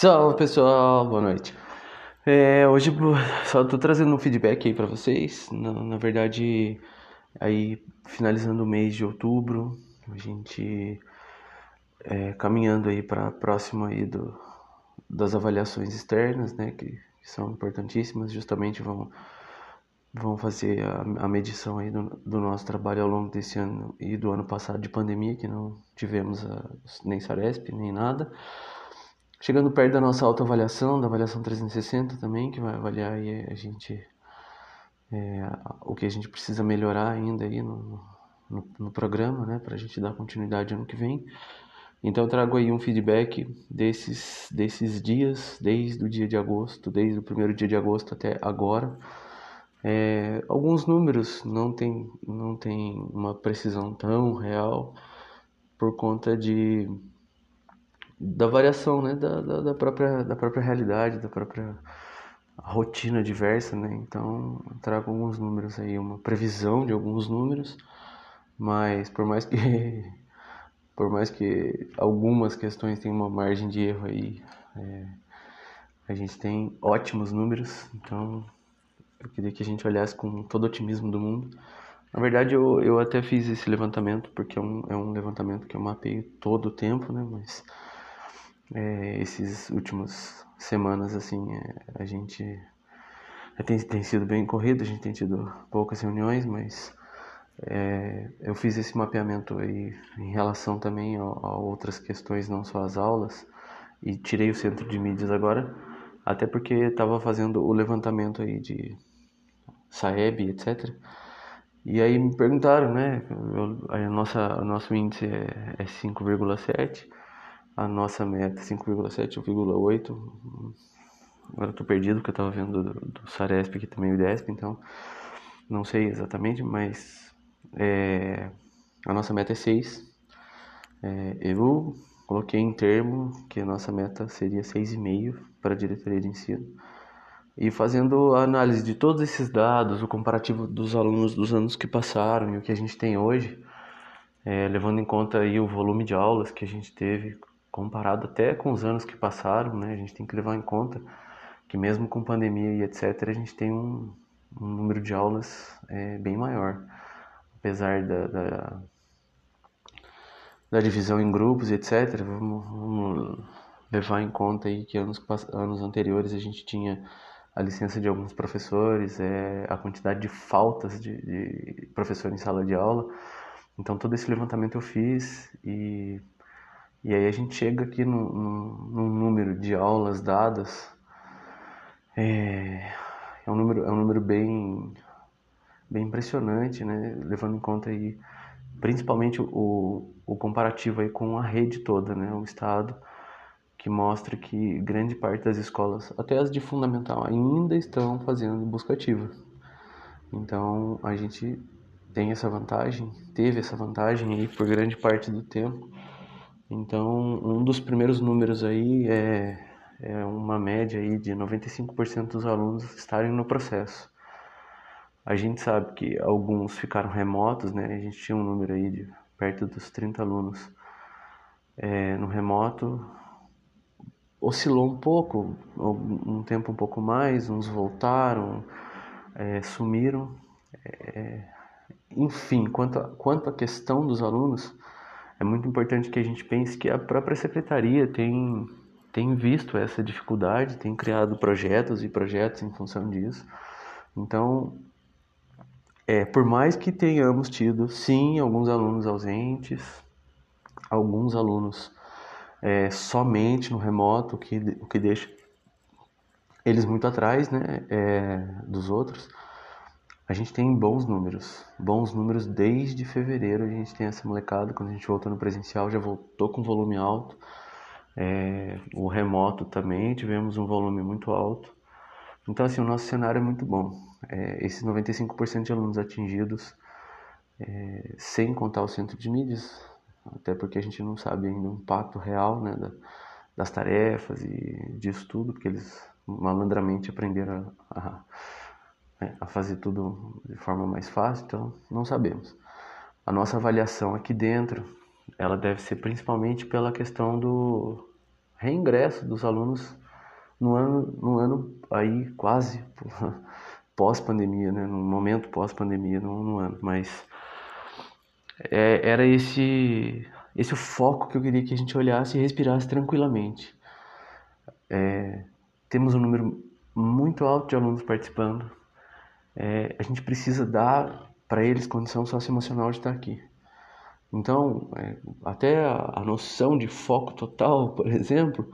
Salve pessoal, boa noite. É, hoje só tô trazendo um feedback aí para vocês. Na, na, verdade, aí finalizando o mês de outubro, a gente é, caminhando aí para próximo aí do, das avaliações externas, né, que, que, são importantíssimas, justamente vão vão fazer a, a medição aí do, do, nosso trabalho ao longo desse ano e do ano passado de pandemia, que não tivemos a, nem Saresp, nem nada. Chegando perto da nossa autoavaliação, da avaliação 360 também, que vai avaliar aí a gente é, o que a gente precisa melhorar ainda aí no, no, no programa, né, para a gente dar continuidade ano que vem. Então eu trago aí um feedback desses, desses dias, desde o dia de agosto, desde o primeiro dia de agosto até agora. É, alguns números não tem, não tem uma precisão tão real por conta de da variação né, da, da, da, própria, da própria realidade, da própria rotina diversa, né? Então, trago alguns números aí, uma previsão de alguns números, mas por mais que por mais que algumas questões tenham uma margem de erro aí, é, a gente tem ótimos números, então eu queria que a gente olhasse com todo o otimismo do mundo. Na verdade, eu, eu até fiz esse levantamento, porque é um, é um levantamento que eu mapeio todo o tempo, né? Mas é, esses últimos semanas assim é, a gente é, tem, tem sido bem corrido a gente tem tido poucas reuniões mas é, eu fiz esse mapeamento aí em relação também a, a, outras questões não só as aulas e tirei o centro de mídias agora até porque estava fazendo o levantamento aí de Saeb etc e aí me perguntaram né eu, a nossa o nosso índice é, é 5,7 a nossa meta 5,7 ou 8. Agora estou perdido porque eu estava vendo do, do Saresp aqui também o IDESP, então não sei exatamente, mas é, a nossa meta é 6. É, eu coloquei em termo que a nossa meta seria 6,5 para a diretoria de ensino. E fazendo a análise de todos esses dados, o comparativo dos alunos dos anos que passaram e o que a gente tem hoje, é, levando em conta aí o volume de aulas que a gente teve, comparado até com os anos que passaram, né? A gente tem que levar em conta que mesmo com pandemia e etc, a gente tem um, um número de aulas é, bem maior, apesar da, da, da, divisão em grupos e etc. Vamos, vamos, levar em conta aí que anos, anos anteriores a gente tinha a licença de alguns professores, é, a quantidade de faltas de, de professor em sala de aula. Então todo esse levantamento eu fiz e e aí a gente chega aqui num número de aulas dadas, é, é, um número, é um número bem, bem impressionante, né? levando em conta aí principalmente o, o comparativo aí com a rede toda, né? o Estado, que mostra que grande parte das escolas, até as de fundamental, ainda estão fazendo busca ativa. Então a gente tem essa vantagem, teve essa vantagem aí por grande parte do tempo então, um dos primeiros números aí é, é uma média aí de 95% dos alunos estarem no processo. A gente sabe que alguns ficaram remotos, né? A gente tinha um número aí de perto dos 30 alunos é, no remoto. Oscilou um pouco, um tempo um pouco mais, uns voltaram, é, sumiram. É, enfim, quanto quanto à questão dos alunos, é muito importante que a gente pense que a própria secretaria tem, tem visto essa dificuldade, tem criado projetos e projetos em função disso. Então, é, por mais que tenhamos tido, sim, alguns alunos ausentes, alguns alunos é, somente no remoto, o que, o que deixa eles muito atrás né, é, dos outros, a gente tem bons números, bons números desde fevereiro. A gente tem essa molecada, quando a gente voltou no presencial, já voltou com volume alto. É, o remoto também tivemos um volume muito alto. Então, assim, o nosso cenário é muito bom. É, esses 95% de alunos atingidos, é, sem contar o centro de mídias, até porque a gente não sabe ainda o impacto real né, da, das tarefas e disso tudo, porque eles malandramente aprenderam a, a né, a fazer tudo de forma mais fácil, então não sabemos. A nossa avaliação aqui dentro, ela deve ser principalmente pela questão do reingresso dos alunos no ano, no ano aí quase pós-pandemia, né? No momento pós-pandemia, no, no ano, mas é, era esse esse o foco que eu queria que a gente olhasse e respirasse tranquilamente. É, temos um número muito alto de alunos participando. É, a gente precisa dar para eles condição socioemocional de estar aqui. Então, é, até a, a noção de foco total, por exemplo,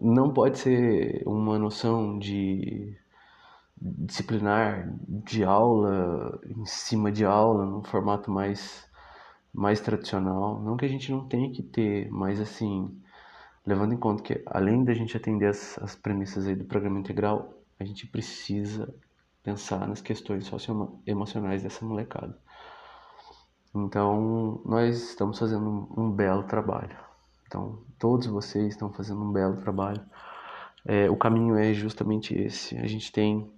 não pode ser uma noção de disciplinar de aula em cima de aula, num formato mais, mais tradicional. Não que a gente não tenha que ter, mas assim, levando em conta que além da gente atender as, as premissas aí do programa integral, a gente precisa pensar nas questões socioemocionais dessa molecada. Então, nós estamos fazendo um, belo trabalho. Então, todos vocês estão fazendo um belo trabalho. É, o caminho é justamente esse. A gente tem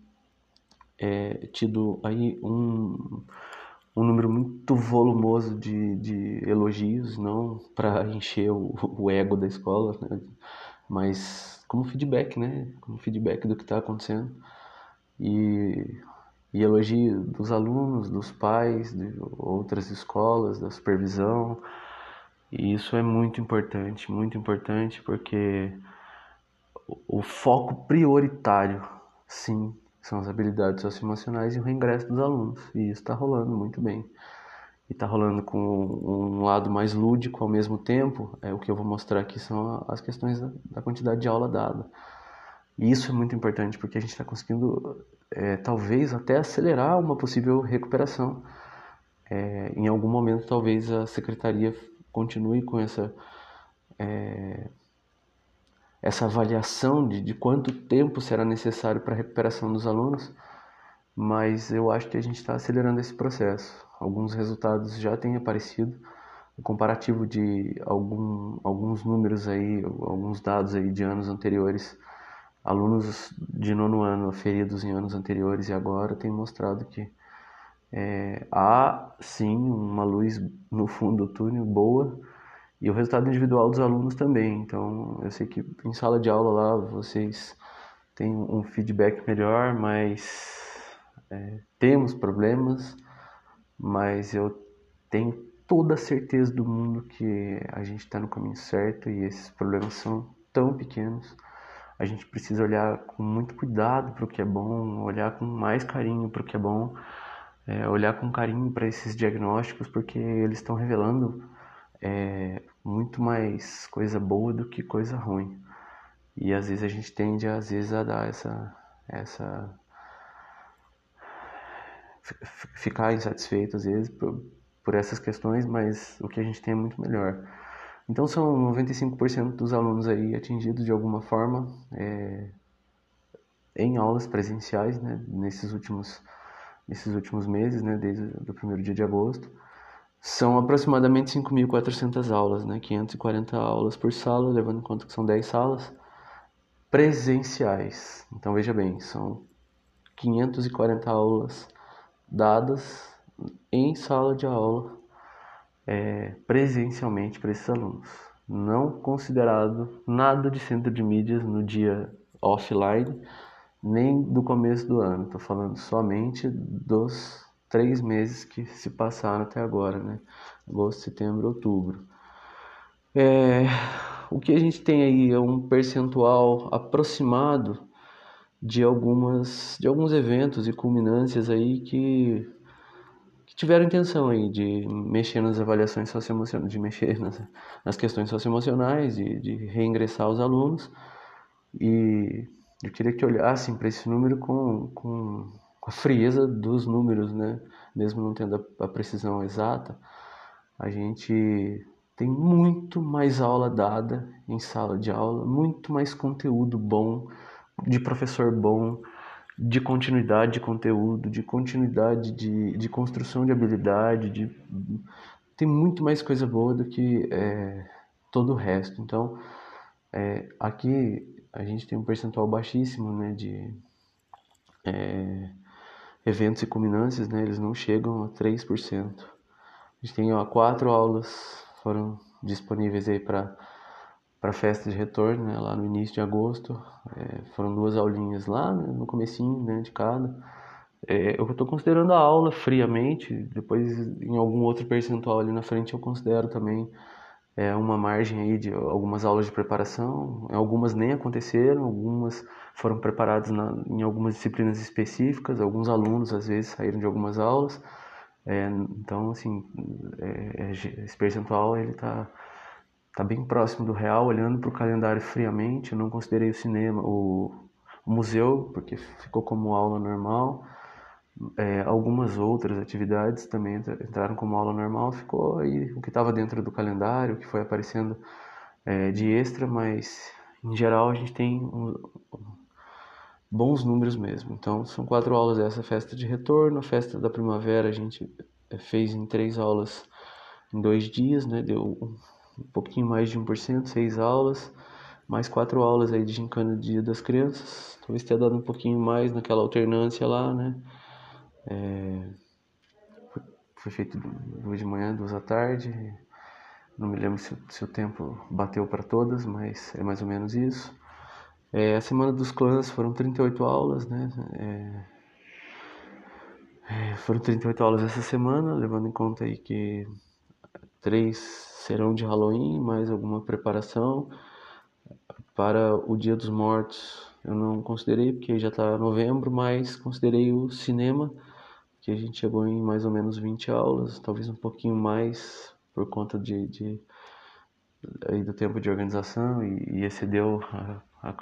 é, tido aí um, um número muito volumoso de, de elogios, não para encher o, o, ego da escola, né? mas como feedback, né? Como feedback do que está acontecendo. E e elogio dos alunos, dos pais, de outras escolas, da supervisão. E isso é muito importante, muito importante porque o foco prioritário, sim, são as habilidades socioemocionais e o reingresso dos alunos. E isso está rolando muito bem. E está rolando com um lado mais lúdico ao mesmo tempo. É o que eu vou mostrar aqui são as questões da, da quantidade de aula dada. E isso é muito importante porque a gente está conseguindo, é, talvez, até acelerar uma possível recuperação. É, em algum momento, talvez a secretaria continue com essa, é, essa avaliação de, de quanto tempo será necessário para a recuperação dos alunos, mas eu acho que a gente está acelerando esse processo. Alguns resultados já têm aparecido. O comparativo de algum, alguns números aí, alguns dados aí de anos anteriores alunos de nono ano feridos em anos anteriores e agora têm mostrado que é, há sim uma luz no fundo do túnel boa e o resultado individual dos alunos também. Então eu sei que em sala de aula lá vocês têm um feedback melhor, mas é, temos problemas, mas eu tenho toda a certeza do mundo que a gente está no caminho certo e esses problemas são tão pequenos a gente precisa olhar com muito cuidado para o que é bom, olhar com mais carinho para o que é bom, é, olhar com carinho para esses diagnósticos, porque eles estão revelando é, muito mais coisa boa do que coisa ruim. E às vezes a gente tende às vezes a dar essa essa ficar insatisfeito às vezes por, por essas questões, mas o que a gente tem é muito melhor. Então são 95% dos alunos aí atingidos de alguma forma é, em aulas presenciais, né, nesses últimos nesses últimos meses, né, desde o primeiro dia de agosto. São aproximadamente 5.400 aulas, né, 540 aulas por sala, levando em conta que são 10 salas presenciais. Então veja bem, são 540 aulas dadas em sala de aula é, presencialmente para esses alunos. Não considerado nada de centro de mídias no dia offline, nem do começo do ano. Estou falando somente dos três meses que se passaram até agora, né? Agosto, setembro, outubro. É, o que a gente tem aí é um percentual aproximado de algumas de alguns eventos e culminâncias aí que tiveram intenção aí de mexer nas avaliações socioemocionais, de mexer nas, nas questões socioemocionais, de, de reingressar os alunos. E eu queria que olhassem para esse número com, com, a frieza dos números, né? Mesmo não tendo a, a precisão exata, a gente tem muito mais aula dada em sala de aula, muito mais conteúdo bom, de professor bom, de continuidade de conteúdo, de continuidade de, de construção de habilidade, de, tem muito mais coisa boa do que é, todo o resto. Então, é, aqui a gente tem um percentual baixíssimo né, de é, eventos e culminâncias, né, eles não chegam a 3%. A gente tem ó, quatro aulas foram disponíveis aí para para a festa de retorno, né, lá no início de agosto. É, foram duas aulinhas lá né, no comecinho né, de cada. É, eu estou considerando a aula friamente, depois em algum outro percentual ali na frente eu considero também é, uma margem aí de algumas aulas de preparação. Algumas nem aconteceram, algumas foram preparadas na, em algumas disciplinas específicas, alguns alunos às vezes saíram de algumas aulas. É, então, assim, é, é esse percentual ele está tá bem próximo do real, olhando para o calendário friamente. Eu não considerei o cinema, o, o museu, porque ficou como aula normal. É, algumas outras atividades também entraram como aula normal, ficou aí o que estava dentro do calendário, o que foi aparecendo é, de extra, mas em geral a gente tem um, bons números mesmo. Então são quatro aulas dessa festa de retorno, a festa da primavera a gente é, fez em três aulas em dois dias, né? Deu um pouquinho mais de 1%, seis aulas, mais quatro aulas aí de gincana Dia das Crianças. Talvez tenha dado um pouquinho mais naquela alternância lá, né? É, foi feito duas de manhã, duas à tarde. Não me lembro se, se o tempo bateu para todas, mas é mais ou menos isso. É, a semana dos clãs foram 38 aulas, né? É, é, foram 38 aulas essa semana, levando em conta aí que três serão de Halloween, mais alguma preparação para o Dia dos Mortos. Eu não considerei porque já está novembro, mas considerei o cinema que a gente chegou em mais ou menos 20 aulas, talvez um pouquinho mais por conta de, de aí do tempo de organização e, e excedeu a, a,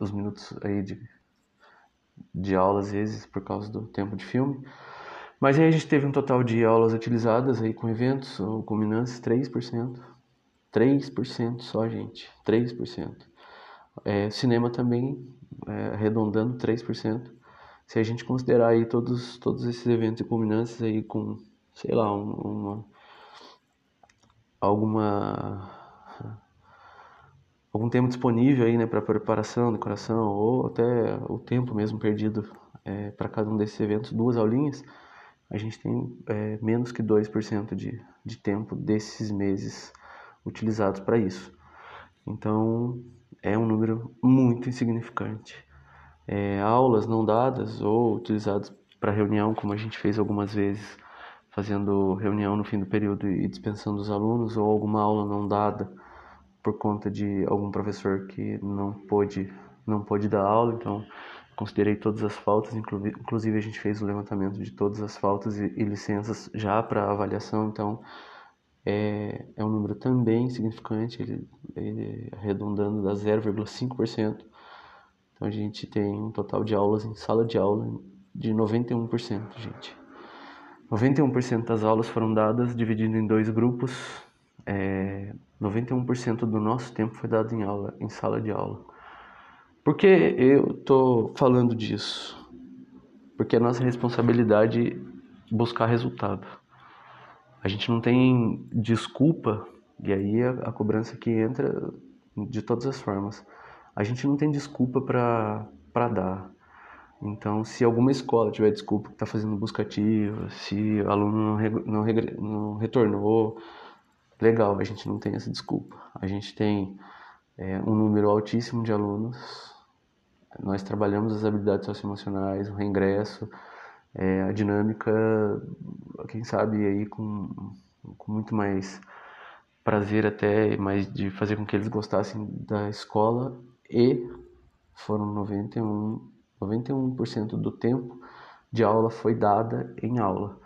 os minutos aí de, de aula às vezes por causa do tempo de filme. Mas aí a gente teve um total de aulas utilizadas aí com eventos ou culminantes 3%. 3% só, gente. 3%. É, cinema também, é, arredondando 3% se a gente considerar aí todos, todos esses eventos culminantes aí com, sei lá, uma, alguma algum tempo disponível aí, né, para preparação, decoração ou até o tempo mesmo perdido é, para cada um desses eventos, duas aulinhas, a gente tem é, menos que 2% de, de tempo desses meses utilizados para isso. Então, é um número muito insignificante é, aulas não dadas ou utilizadas para reunião, como a gente fez algumas vezes, fazendo reunião no fim do período e dispensando os alunos, ou alguma aula não dada por conta de algum professor que não pôde, não pôde dar aula, então considerei todas as faltas, inclusive a gente fez o levantamento de todas as faltas e, e licenças já para avaliação, então é, é um número também significante, ele, ele arredondando da 0,5% então a gente tem um total de aulas em sala de aula de 91%, gente. 91% das aulas foram dadas dividido em dois grupos. É, 91% do nosso tempo foi dado em aula, em sala de aula. Por que eu estou falando disso? Porque é nossa responsabilidade buscar resultado. A gente não tem desculpa, e aí a, a cobrança que entra de todas as formas a gente não tem desculpa para dar. Então, se alguma escola tiver desculpa que está fazendo busca ativa, se o aluno não, não, não, retornou, legal, a gente não tem essa desculpa. A gente tem é, um número altíssimo de alunos, nós trabalhamos as habilidades socioemocionais, o reingresso, é, a dinâmica, quem sabe aí com, com muito mais prazer até, mais de fazer com que eles gostassem da escola e foram 91, 91% do tempo de aula foi dada em aula.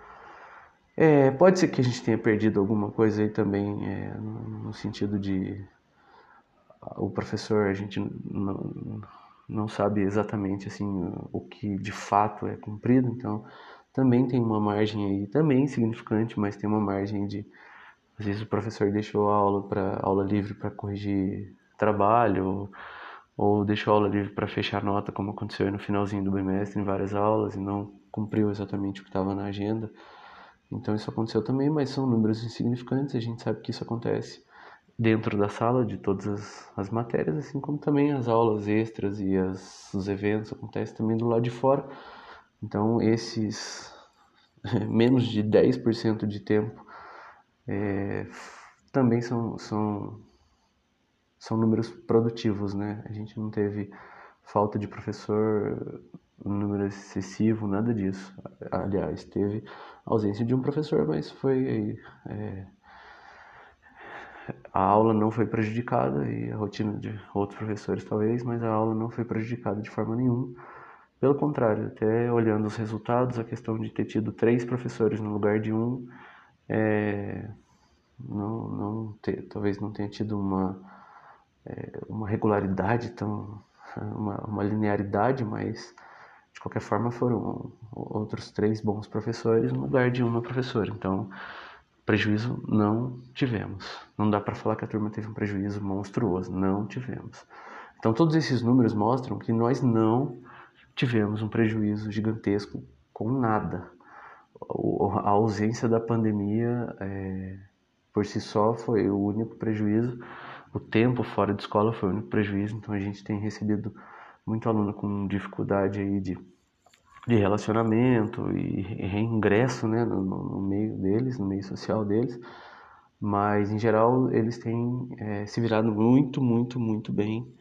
É, pode ser que a gente tenha perdido alguma coisa aí também, é, no, no, sentido de o professor, a gente não, não sabe exatamente assim o que de fato é cumprido, então também tem uma margem aí, também significante, mas tem uma margem de às vezes o professor deixou a aula para aula livre para corrigir trabalho, ou deixou a aula livre para fechar nota, como aconteceu no finalzinho do bimestre em várias aulas e não cumpriu exatamente o que estava na agenda. Então isso aconteceu também, mas são números insignificantes, a gente sabe que isso acontece dentro da sala de todas as, as matérias, assim como também as aulas extras e as, os eventos acontecem também do lado de fora. Então esses menos de 10% de tempo é, também são, são são números produtivos, né? A gente não teve falta de professor, um número excessivo, nada disso. Aliás, teve ausência de um professor, mas foi é, a aula não foi prejudicada e a rotina de outros professores talvez, mas a aula não foi prejudicada de forma nenhuma. Pelo contrário, até olhando os resultados, a questão de ter tido três professores no lugar de um, é, não, não ter, talvez não tenha tido uma, é, uma regularidade tão, uma, uma linearidade, mas de qualquer forma foram outros três bons professores no lugar de uma professora. Então, prejuízo não tivemos. Não dá para falar que a turma teve um prejuízo monstruoso, não tivemos. Então, todos esses números mostram que nós não tivemos um prejuízo gigantesco com nada. A ausência da pandemia é, por si só foi o único prejuízo. O tempo fora de escola foi o único prejuízo. Então a gente tem recebido muito aluno com dificuldade aí de, de relacionamento e reingresso né, no, no meio deles, no meio social deles. Mas em geral eles têm é, se virado muito, muito, muito bem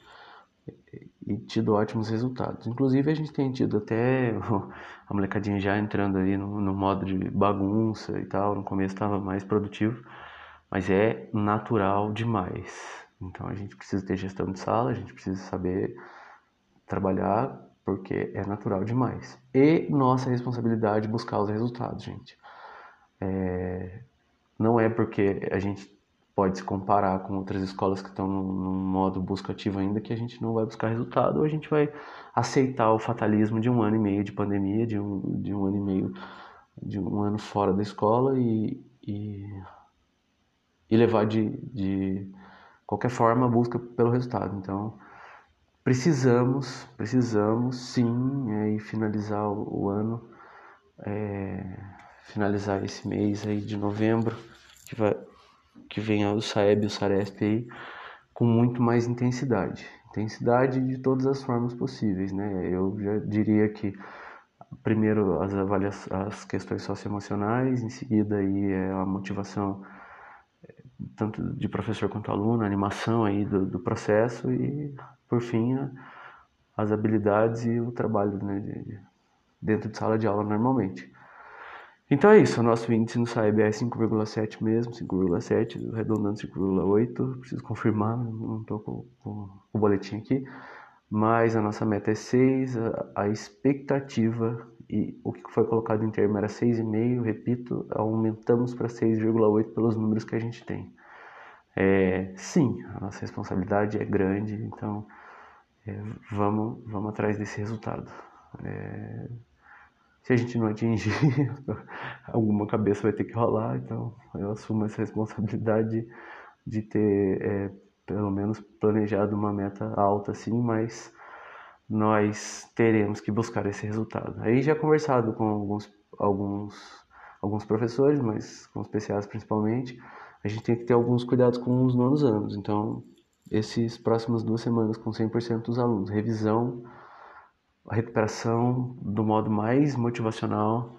e tido ótimos resultados. Inclusive a gente tem tido até a molecadinha já entrando ali no, no modo de bagunça e tal. No começo estava mais produtivo, mas é natural demais. Então a gente precisa ter gestão de sala, a gente precisa saber trabalhar porque é natural demais. E nossa responsabilidade buscar os resultados, gente. É... Não é porque a gente pode se comparar com outras escolas que estão num modo busca ativo ainda que a gente não vai buscar resultado ou a gente vai aceitar o fatalismo de um ano e meio de pandemia, de um, de um ano e meio, de um ano fora da escola e, e, e levar de, de qualquer forma a busca pelo resultado. Então, precisamos, precisamos sim é, finalizar o, ano, é, finalizar esse mês aí de novembro, que vai que venha o Saeb e o Saresp aí com muito mais intensidade. Intensidade de todas as formas possíveis, né? Eu já diria que primeiro as avaliações, as questões socioemocionais, em seguida aí é a motivação tanto de professor quanto aluno, a animação aí do, do processo e por fim as habilidades e o trabalho né, de, dentro de sala de aula normalmente. Então é isso, o nosso índice no SAEB é 5,7 mesmo, 5,7, arredondando 5,8, preciso confirmar, não estou com, com, o boletim aqui, mas a nossa meta é 6, a, a expectativa e o que foi colocado em termo era 6,5, repito, aumentamos para 6,8 pelos números que a gente tem. É, sim, a nossa responsabilidade é grande, então é, vamos, vamos atrás desse resultado. É, se a gente não atingir, alguma cabeça vai ter que rolar, então eu assumo essa responsabilidade de ter é, pelo menos planejado uma meta alta assim, mas nós teremos que buscar esse resultado. Aí já conversado com alguns, alguns, alguns professores, mas com especiais principalmente, a gente tem que ter alguns cuidados com os nonos anos. Então, esses próximas duas semanas com 100% dos alunos, revisão recuperação do modo mais motivacional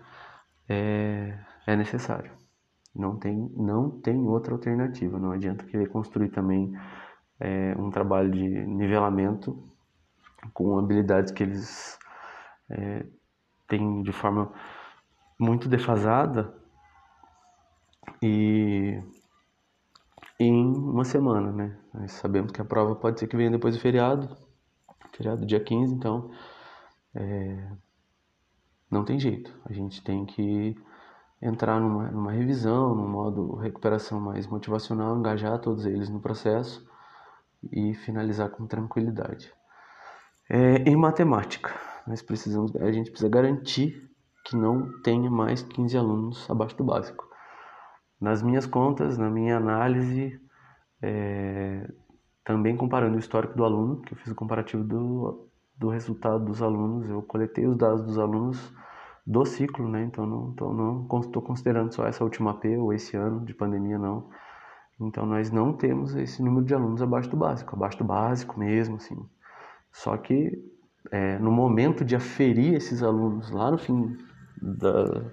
é, é necessário. Não tem, não tem outra alternativa. Não adianta querer construir também é, um trabalho de nivelamento com habilidades que eles é, têm de forma muito defasada e em uma semana, né? Nós sabemos que a prova pode ser que venha depois do feriado, feriado dia 15, então é, não tem jeito. A gente tem que entrar numa, numa revisão, num modo recuperação mais motivacional, engajar todos eles no processo e finalizar com tranquilidade. É, em matemática, nós precisamos, a gente precisa garantir que não tenha mais 15 alunos abaixo do básico. Nas minhas contas, na minha análise, é, também comparando o histórico do aluno, que eu fiz o comparativo do do resultado dos alunos. Eu coletei os dados dos alunos do ciclo, né? Então não estou não considerando só essa última P ou esse ano de pandemia não. Então nós não temos esse número de alunos abaixo do básico, abaixo do básico mesmo, assim. Só que é, no momento de aferir esses alunos lá no fim da,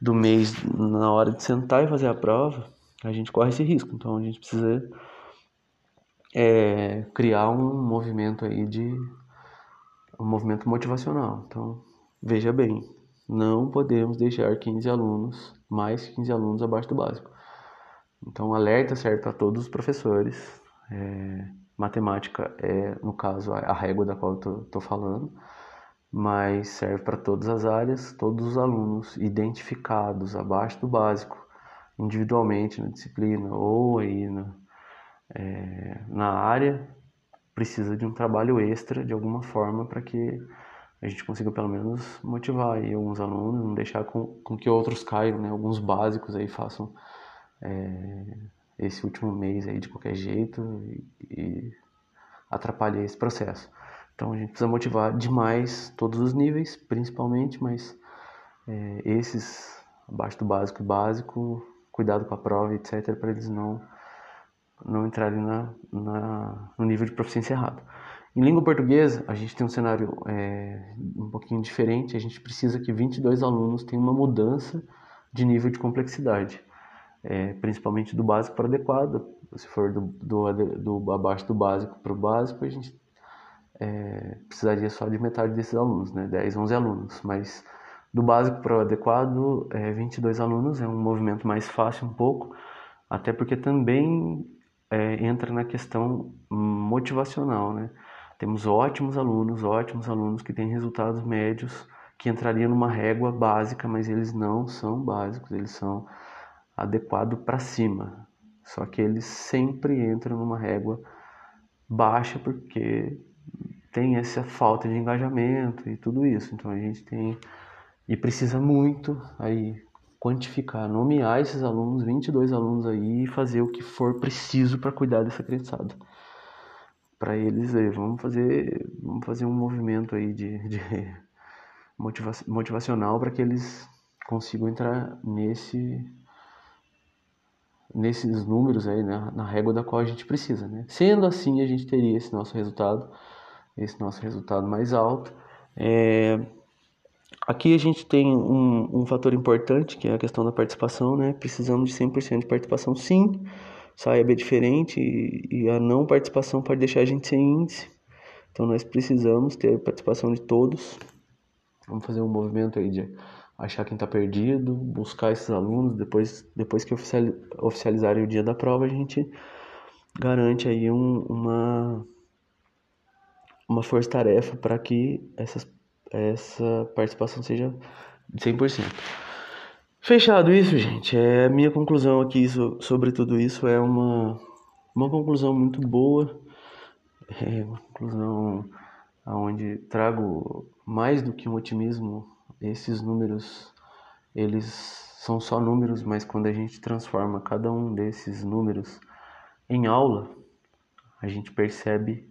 do mês, na hora de sentar e fazer a prova, a gente corre esse risco. Então a gente precisa é criar um movimento aí de um movimento motivacional. Então, veja bem, não podemos deixar 15 alunos, mais 15 alunos abaixo do básico. Então, alerta serve para todos os professores. É, matemática é, no caso, a régua da qual eu estou falando, mas serve para todas as áreas, todos os alunos identificados abaixo do básico, individualmente na disciplina ou aí na, é, na área, precisa de um trabalho extra de alguma forma para que a gente consiga pelo menos motivar aí alguns alunos, não deixar com, com que outros caiam, né? Alguns básicos aí façam é, esse último mês aí de qualquer jeito e, e esse processo. Então a gente precisa motivar demais todos os níveis, principalmente, mas é, esses abaixo do básico e básico, cuidado com a prova, etc, para eles não não entrarem na, na, no nível de proficiência errado. Em língua portuguesa, a gente tem um cenário é, um pouquinho diferente. A gente precisa que 22 alunos tenham uma mudança de nível de complexidade, é, principalmente do básico para o adequado. Se for do, do, do abaixo do básico para o básico, a gente é, precisaria só de metade desses alunos, né? 10, 11 alunos. Mas do básico para o adequado, é, 22 alunos é um movimento mais fácil um pouco, até porque também é, entra na questão motivacional, né? Temos ótimos alunos, ótimos alunos que têm resultados médios que entrariam numa régua básica, mas eles não são básicos, eles são adequados para cima. Só que eles sempre entram numa régua baixa porque tem essa falta de engajamento e tudo isso. Então a gente tem e precisa muito aí quantificar, nomear esses alunos, 22 alunos aí e fazer o que for preciso para cuidar dessa criançada. Para eles, aí, vamos fazer, vamos fazer um movimento aí de, de motiva motivacional para que eles consigam entrar nesse nesses números aí, né, na régua da qual a gente precisa, né? Sendo assim, a gente teria esse nosso resultado, esse nosso resultado mais alto. É, Aqui a gente tem um, um fator importante, que é a questão da participação, né? Precisamos de 100% de participação, sim. Saiba é diferente e, e a não participação pode deixar a gente sem índice. Então nós precisamos ter participação de todos. Vamos fazer um movimento aí de achar quem está perdido, buscar esses alunos. Depois, depois que oficializarem o dia da prova, a gente garante aí um, uma, uma força-tarefa para que essas essa participação seja de 100%. Fechado isso, gente, é a minha conclusão aqui sobre tudo isso é uma, uma conclusão muito boa, é uma conclusão onde trago mais do que um otimismo, esses números, eles são só números, mas quando a gente transforma cada um desses números em aula, a gente percebe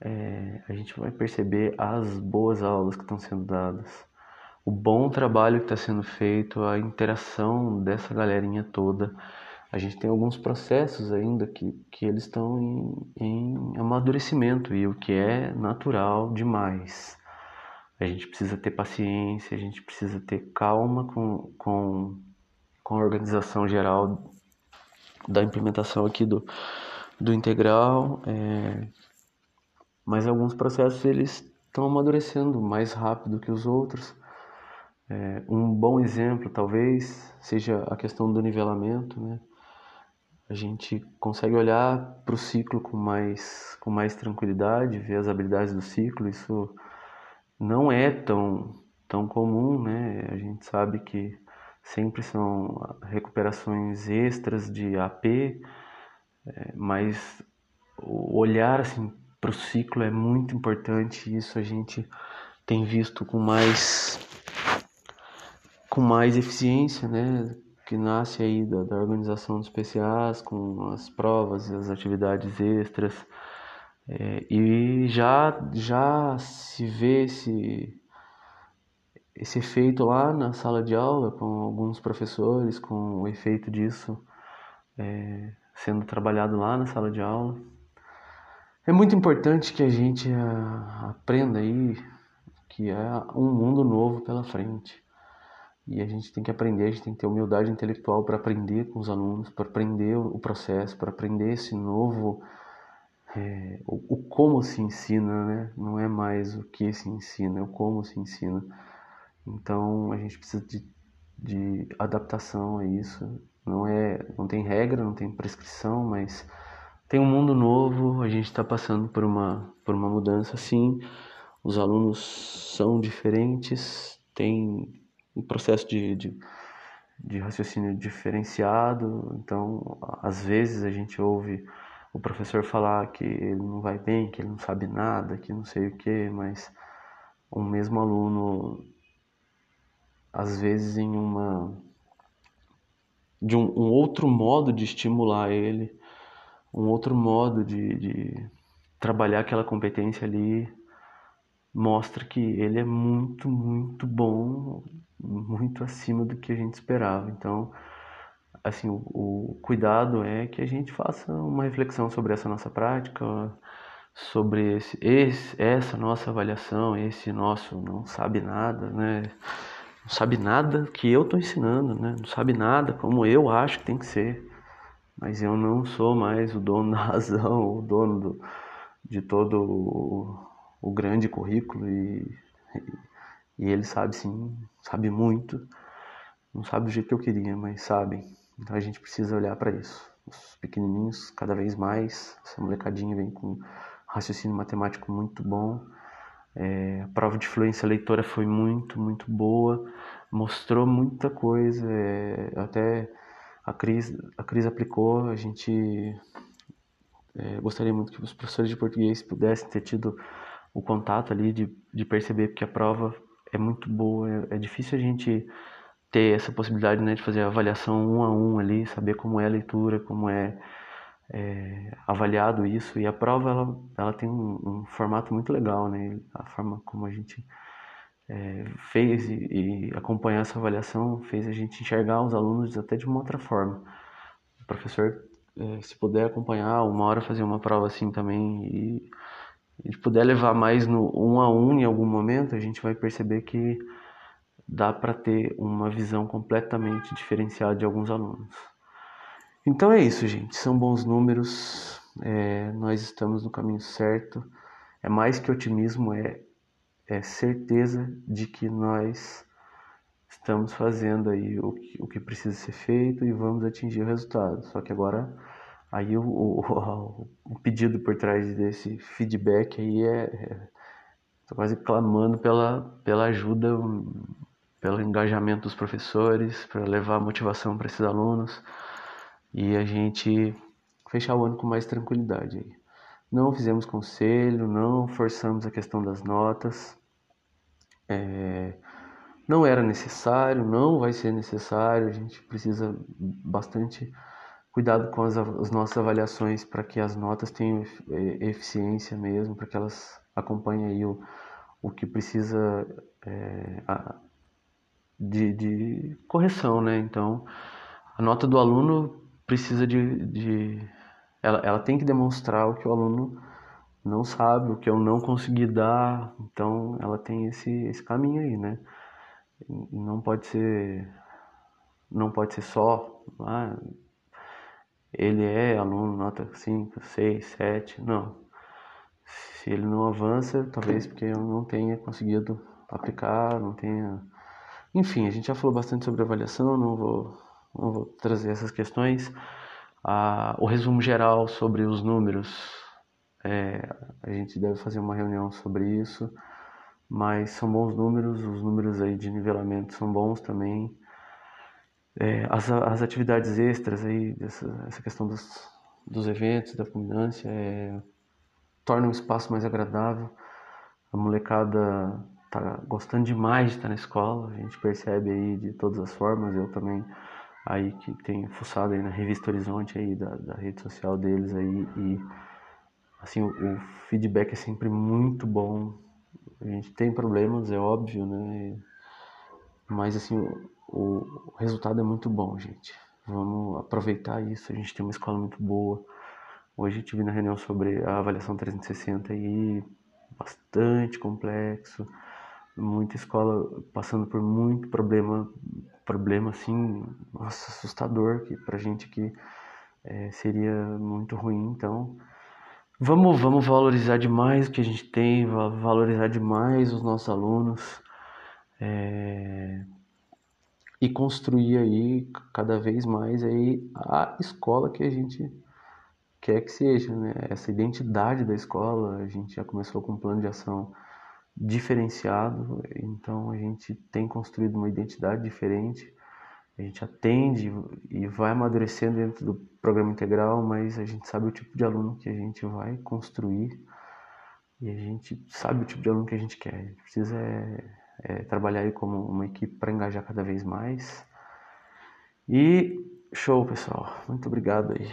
é, a gente vai perceber as boas aulas que estão sendo dadas, o bom trabalho que está sendo feito, a interação dessa galerinha toda. A gente tem alguns processos ainda que, que eles estão em, em amadurecimento e o que é natural demais. A gente precisa ter paciência, a gente precisa ter calma com, com, com a organização geral da implementação aqui do, do integral. É, mas alguns processos eles estão amadurecendo mais rápido que os outros. É, um bom exemplo talvez seja a questão do nivelamento, né? A gente consegue olhar para o ciclo com mais, com mais tranquilidade, ver as habilidades do ciclo. Isso não é tão, tão comum, né? A gente sabe que sempre são recuperações extras de AP, é, mas o olhar assim para o ciclo é muito importante. Isso a gente tem visto com mais com mais eficiência, né? Que nasce aí da, da organização dos PCAs, com as provas e as atividades extras. É, e já, já se vê esse, esse efeito lá na sala de aula, com alguns professores, com o efeito disso é, sendo trabalhado lá na sala de aula. É muito importante que a gente uh, aprenda aí que é um mundo novo pela frente. E a gente tem que aprender, a gente tem que ter humildade intelectual para aprender com os alunos, para aprender o processo, para aprender esse novo é, o, o, como se ensina, né? Não é mais o que se ensina, é o como se ensina. Então a gente precisa de, de adaptação a isso. Não é, não tem regra, não tem prescrição, mas tem um mundo novo. A gente está passando por uma por uma mudança, sim. Os alunos são diferentes, tem um processo de, de, de raciocínio diferenciado. Então, às vezes a gente ouve o professor falar que ele não vai bem, que ele não sabe nada, que não sei o que, mas um mesmo aluno, às vezes em uma de um, um outro modo de estimular ele, um outro modo de, de trabalhar aquela competência ali, mostra que ele é muito, muito bom, muito acima do que a gente esperava. Então, assim, o, o, cuidado é que a gente faça uma reflexão sobre essa nossa prática, sobre esse, esse, essa nossa avaliação, esse nosso não sabe nada, né? Não sabe nada que eu estou ensinando, né? Não sabe nada como eu acho que tem que ser. Mas eu não sou mais o dono da razão, o dono do, de todo o, o grande currículo e, e ele sabe sim, sabe muito. Não sabe do jeito que eu queria, mas sabe. Então a gente precisa olhar para isso. Os pequenininhos, cada vez mais, essa molecadinha vem com raciocínio matemático muito bom. É, a prova de fluência leitora foi muito, muito boa, mostrou muita coisa. É, até a Cris, a Cris aplicou, a gente é, gostaria muito que os professores de português pudessem ter tido o contato ali de, de perceber que a prova é muito boa. É, é difícil a gente ter essa possibilidade né, de fazer a avaliação um a um ali, saber como é a leitura, como é, é avaliado isso. E a prova ela, ela tem um, um, formato muito legal, né? A forma como a gente é, fez e, e acompanhar essa avaliação fez a gente enxergar os alunos até de uma outra forma. O professor, é, se puder acompanhar, uma hora fazer uma prova assim também e, e puder levar mais no um a um em algum momento, a gente vai perceber que dá para ter uma visão completamente diferenciada de alguns alunos. Então é isso, gente. São bons números. É, nós estamos no caminho certo. É mais que otimismo, é, é certeza de que nós estamos fazendo aí o que, o que precisa ser feito e vamos atingir o resultado. Só que agora aí o, o, o pedido por trás desse feedback aí é, é tô quase clamando pela, pela ajuda pelo engajamento dos professores, para levar motivação para esses alunos e a gente fechar o ano com mais tranquilidade. Não fizemos conselho, não forçamos a questão das notas, é, não era necessário, não vai ser necessário, a gente precisa bastante cuidado com as, as nossas avaliações para que as notas tenham eficiência mesmo, para que elas acompanhem aí o, o que precisa é, de, de correção, né? Então, a nota do aluno precisa de, de ela, ela tem que demonstrar o que o aluno não sabe, o que eu não consegui dar. Então, ela tem esse, esse caminho aí, né? Não pode ser não pode ser só ah, ele é aluno nota 5, 6, 7, não. Se ele não avança, talvez porque eu não tenha conseguido aplicar, não tenha enfim, a gente já falou bastante sobre avaliação, não vou, não vou trazer essas questões. Ah, o resumo geral sobre os números, é, a gente deve fazer uma reunião sobre isso, mas são bons números, os números aí de nivelamento são bons também. É, as, as atividades extras aí, dessa, essa questão dos, dos eventos, da culminância, é, torna o espaço mais agradável. A molecada tá gostando demais de estar na escola, a gente percebe aí de todas as formas, eu também aí que tenho fuçado aí na revista Horizonte aí da, da rede social deles aí e assim o, o, feedback é sempre muito bom. A gente tem problemas, é óbvio, né? Mas assim o, o resultado é muito bom, gente. Vamos aproveitar isso. A gente tem uma escola muito boa. Hoje eu tive na reunião sobre a avaliação 360 e bastante complexo muita escola passando por muito problema, problema assim, nossa, assustador, que pra gente que é, seria muito ruim. Então, Vamos, vamos valorizar demais o que a gente tem, valorizar demais os nossos alunos é, e construir aí cada vez mais aí a escola que a gente quer que seja, né? Essa identidade da escola, a gente já começou com um plano de ação diferenciado, então a gente tem construído uma identidade diferente a gente atende e vai amadurecendo dentro do programa integral, mas a gente sabe o tipo de aluno que a gente vai construir e a gente sabe o tipo de aluno que a gente quer. A gente precisa é, é, trabalhar aí como uma equipe para engajar cada vez mais. E show, pessoal. Muito obrigado aí.